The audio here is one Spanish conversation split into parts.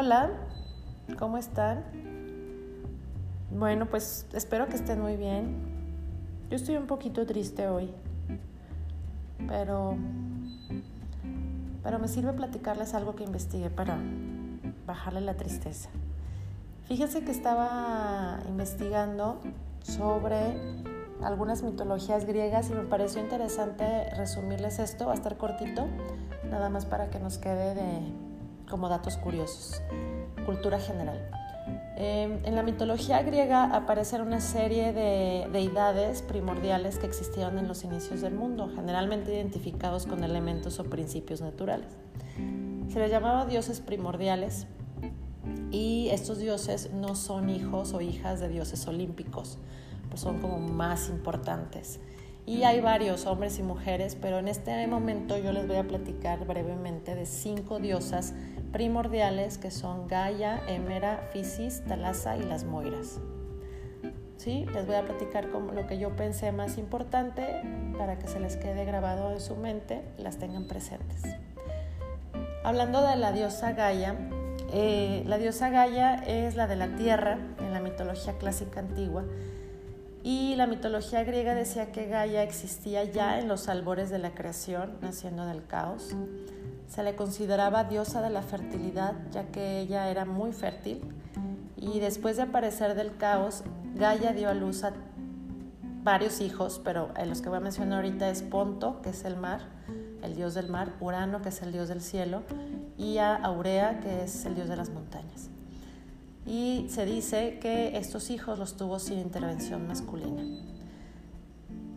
Hola, ¿cómo están? Bueno, pues espero que estén muy bien. Yo estoy un poquito triste hoy, pero, pero me sirve platicarles algo que investigué para bajarle la tristeza. Fíjense que estaba investigando sobre algunas mitologías griegas y me pareció interesante resumirles esto, va a estar cortito, nada más para que nos quede de como datos curiosos. Cultura general. Em, en la mitología griega aparecen una serie de deidades primordiales que existieron en los inicios del mundo, generalmente identificados con elementos o principios naturales. Se les llamaba dioses primordiales y estos dioses no son hijos o hijas de dioses olímpicos, pues son como más importantes. Y hay varios hombres y mujeres, pero en este momento yo les voy a platicar brevemente de cinco diosas primordiales que son Gaia, Emera, Fisis, Talasa y las Moiras. ¿Sí? Les voy a platicar como lo que yo pensé más importante para que se les quede grabado en su mente las tengan presentes. Hablando de la diosa Gaia, eh, la diosa Gaia es la de la tierra en la mitología clásica antigua y la mitología griega decía que Gaia existía ya en los albores de la creación, naciendo del caos. Se le consideraba diosa de la fertilidad, ya que ella era muy fértil. Y después de aparecer del caos, Gaia dio a luz a varios hijos, pero los que voy a mencionar ahorita es Ponto, que es el mar, el dios del mar, Urano, que es el dios del cielo, y a Aurea, que es el dios de las montañas. Y se dice que estos hijos los tuvo sin intervención masculina.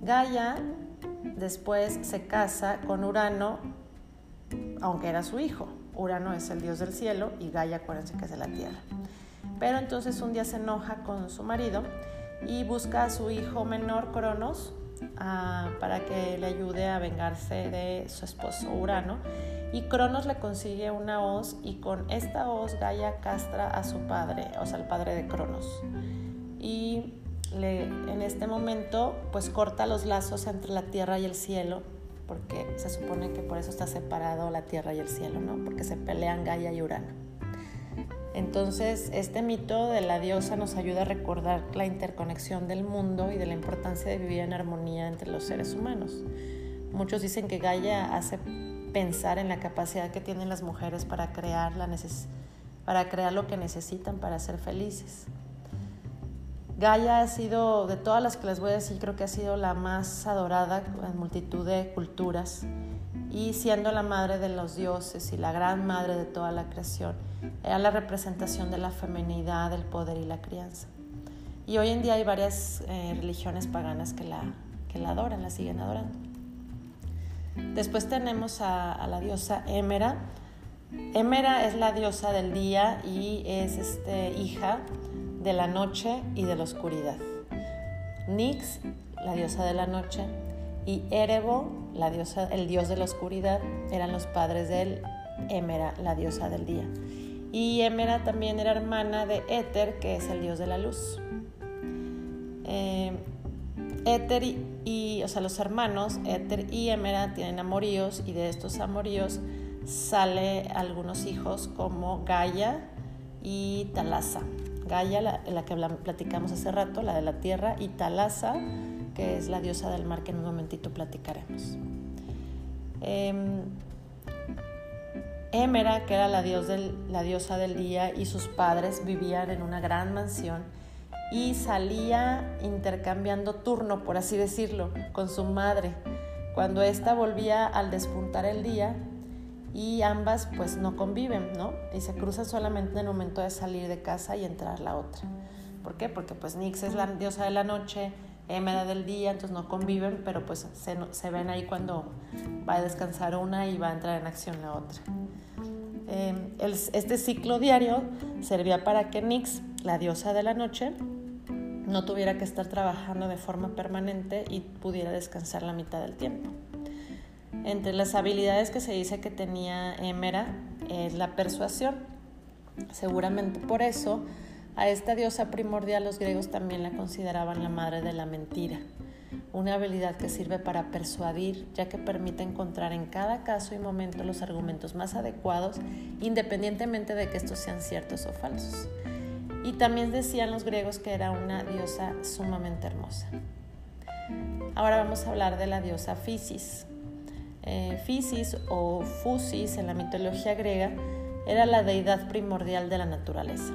Gaia después se casa con Urano aunque era su hijo. Urano es el dios del cielo y Gaia, acuérdense que es de la tierra. Pero entonces un día se enoja con su marido y busca a su hijo menor, Cronos, para que le ayude a vengarse de su esposo Urano. Y Cronos le consigue una hoz y con esta hoz Gaia castra a su padre, o sea, el padre de Cronos. Y le, en este momento pues corta los lazos entre la tierra y el cielo porque se supone que por eso está separado la tierra y el cielo, ¿no? Porque se pelean Gaia y Urano. Entonces, este mito de la diosa nos ayuda a recordar la interconexión del mundo y de la importancia de vivir en armonía entre los seres humanos. Muchos dicen que Gaia hace pensar en la capacidad que tienen las mujeres para crear, lo que necesitan para ser felices. Gaia ha sido, de todas las que les voy a decir, creo que ha sido la más adorada en multitud de culturas y siendo la madre de los dioses y la gran madre de toda la creación, era la representación de la feminidad, el poder y la crianza. Y hoy en día hay varias eh, religiones paganas que la, que la adoran, la siguen adorando. Después tenemos a, la diosa Émera. Émera es la diosa del día y es este, hija de la noche y de la oscuridad. Nix, la diosa de la noche, y Erebo, la diosa, el dios de la oscuridad, eran los padres de él, Émera, la diosa del día. Y Émera también era hermana de Éter, que es el dios de la luz. Eh, Éter y, o sea, los hermanos, Éter y Émera, tienen amoríos y de estos amoríos sale algunos hijos como Gaia y Talasa. Gaia, la, que platicamos hace rato, la de la tierra, y Talasa, que es la diosa del mar que en un momentito platicaremos. Eh, Émera, que era la, la diosa del día, y sus padres vivían en una gran mansión y salía intercambiando turno, por así decirlo, con su madre. Cuando ésta volvía al despuntar el día, y ambas pues no conviven, ¿no? Y se cruzan solamente en el momento de salir de casa y entrar la otra. ¿Por qué? Porque pues Nix es la diosa de la noche, Emera del día, entonces no conviven, pero pues se, se, ven ahí cuando va a descansar una y va a entrar en acción la otra. Em, este ciclo diario servía para que Nix, la diosa de la noche, no tuviera que estar trabajando de forma permanente y pudiera descansar la mitad del tiempo. Entre las habilidades que se dice que tenía Émera es la persuasión. Seguramente por eso a esta diosa primordial los griegos también la consideraban la madre de la mentira. una habilidad que sirve para persuadir, ya que permite encontrar en cada caso y momento los argumentos más adecuados, independientemente de que estos sean ciertos o falsos. Y también decían los griegos que era una diosa sumamente hermosa. Ahora vamos a hablar de la diosa Fisis. Eh, Fisis o Fusis en la mitología griega era la deidad primordial de la naturaleza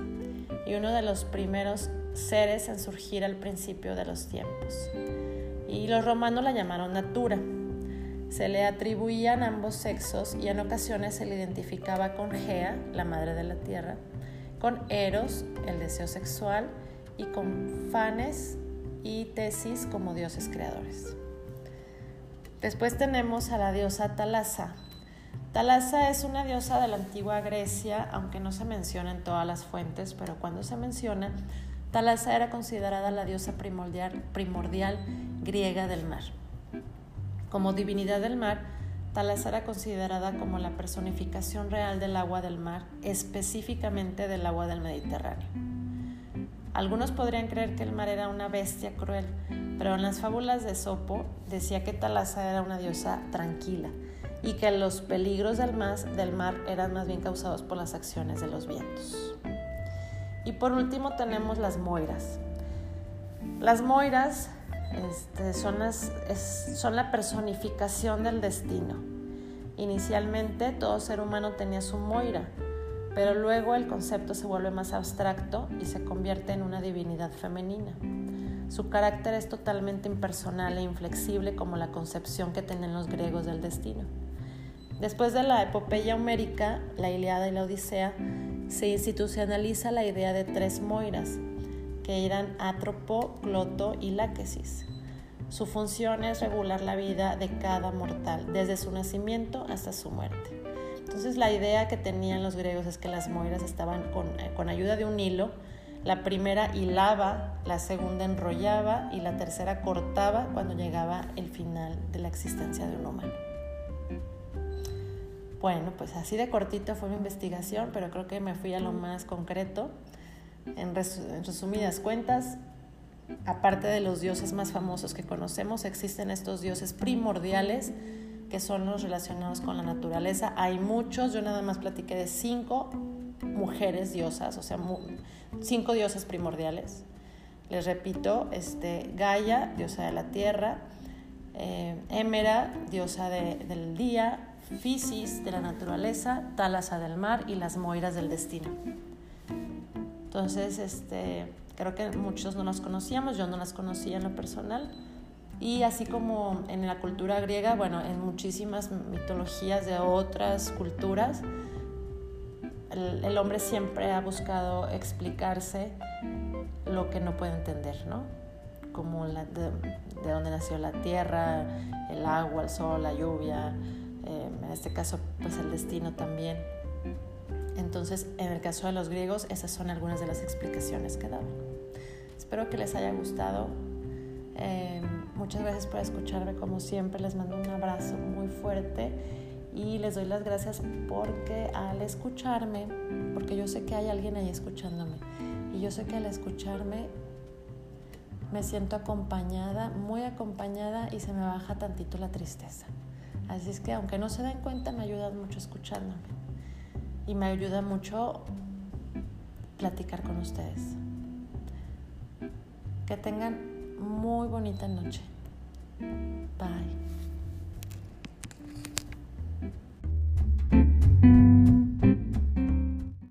y uno de los primeros seres en surgir al principio de los tiempos. Y los romanos la llamaron Natura. Se le atribuían ambos sexos y en ocasiones se le identificaba con Gea, la madre de la tierra, con Eros, el deseo sexual, y con Fanes y Tesis como dioses creadores. Después tenemos a la diosa Talasa. Talasa es una diosa de la antigua Grecia, aunque no se menciona en todas las fuentes, pero cuando se menciona, Talasa era considerada la diosa primordial, primordial griega del mar. Como divinidad del mar, Talasa era considerada como la personificación real del agua del mar, específicamente del agua del Mediterráneo. Algunos podrían creer que el mar era una bestia cruel, pero en las fábulas de Sopo decía que Talasa era una diosa tranquila y que los peligros del mar, eran más bien causados por las acciones de los vientos. Y por último tenemos las moiras. Las moiras este, son, son la personificación del destino. Inicialmente todo ser humano tenía su moira, pero luego el concepto se vuelve más abstracto y se convierte en una divinidad femenina. Su carácter es totalmente impersonal e inflexible como la concepción que tenían los griegos del destino. Después de la epopeya homérica, la Iliada y la Odisea, se institucionaliza la idea de tres moiras, que eran Atropo, Cloto y Láquesis. Su función es regular la vida de cada mortal, desde su nacimiento hasta su muerte. Entonces la idea que tenían los griegos es que las moiras estaban con, eh, con ayuda de un hilo, la primera hilaba, la segunda enrollaba y la tercera cortaba cuando llegaba el final de la existencia de un humano. Bueno, pues así de cortito fue mi investigación, pero creo que me fui a lo más concreto. En, resumidas cuentas, aparte de los dioses más famosos que conocemos, existen estos dioses primordiales que son los relacionados con la naturaleza. Hay muchos, yo nada más platiqué de cinco mujeres diosas, o sea, cinco diosas primordiales. Les repito, este, Gaia, diosa de la tierra, eh, Émera, diosa del día, Fisis de la naturaleza, Talasa del mar y las Moiras del destino. Entonces, este, creo que muchos no las conocíamos, yo no las conocía en lo personal. Y así como en la cultura griega, bueno, en muchísimas mitologías de otras culturas, el, hombre siempre ha buscado explicarse lo que no puede entender, ¿no? Como de, de dónde nació la tierra, el agua, el sol, la lluvia, Em, en este caso pues el destino también. Entonces, en el caso de los griegos, esas son algunas de las explicaciones que daban. Espero que les haya gustado. Em, muchas gracias por escucharme como siempre. Les mando un abrazo muy fuerte y les doy las gracias porque al escucharme, porque yo sé que hay alguien ahí escuchándome y yo sé que al escucharme me siento acompañada, muy acompañada y se me baja tantito la tristeza. Así es que aunque no se den cuenta, me ayudan mucho escuchándome. Y me ayuda mucho platicar con ustedes. Que tengan muy bonita noche. Bye.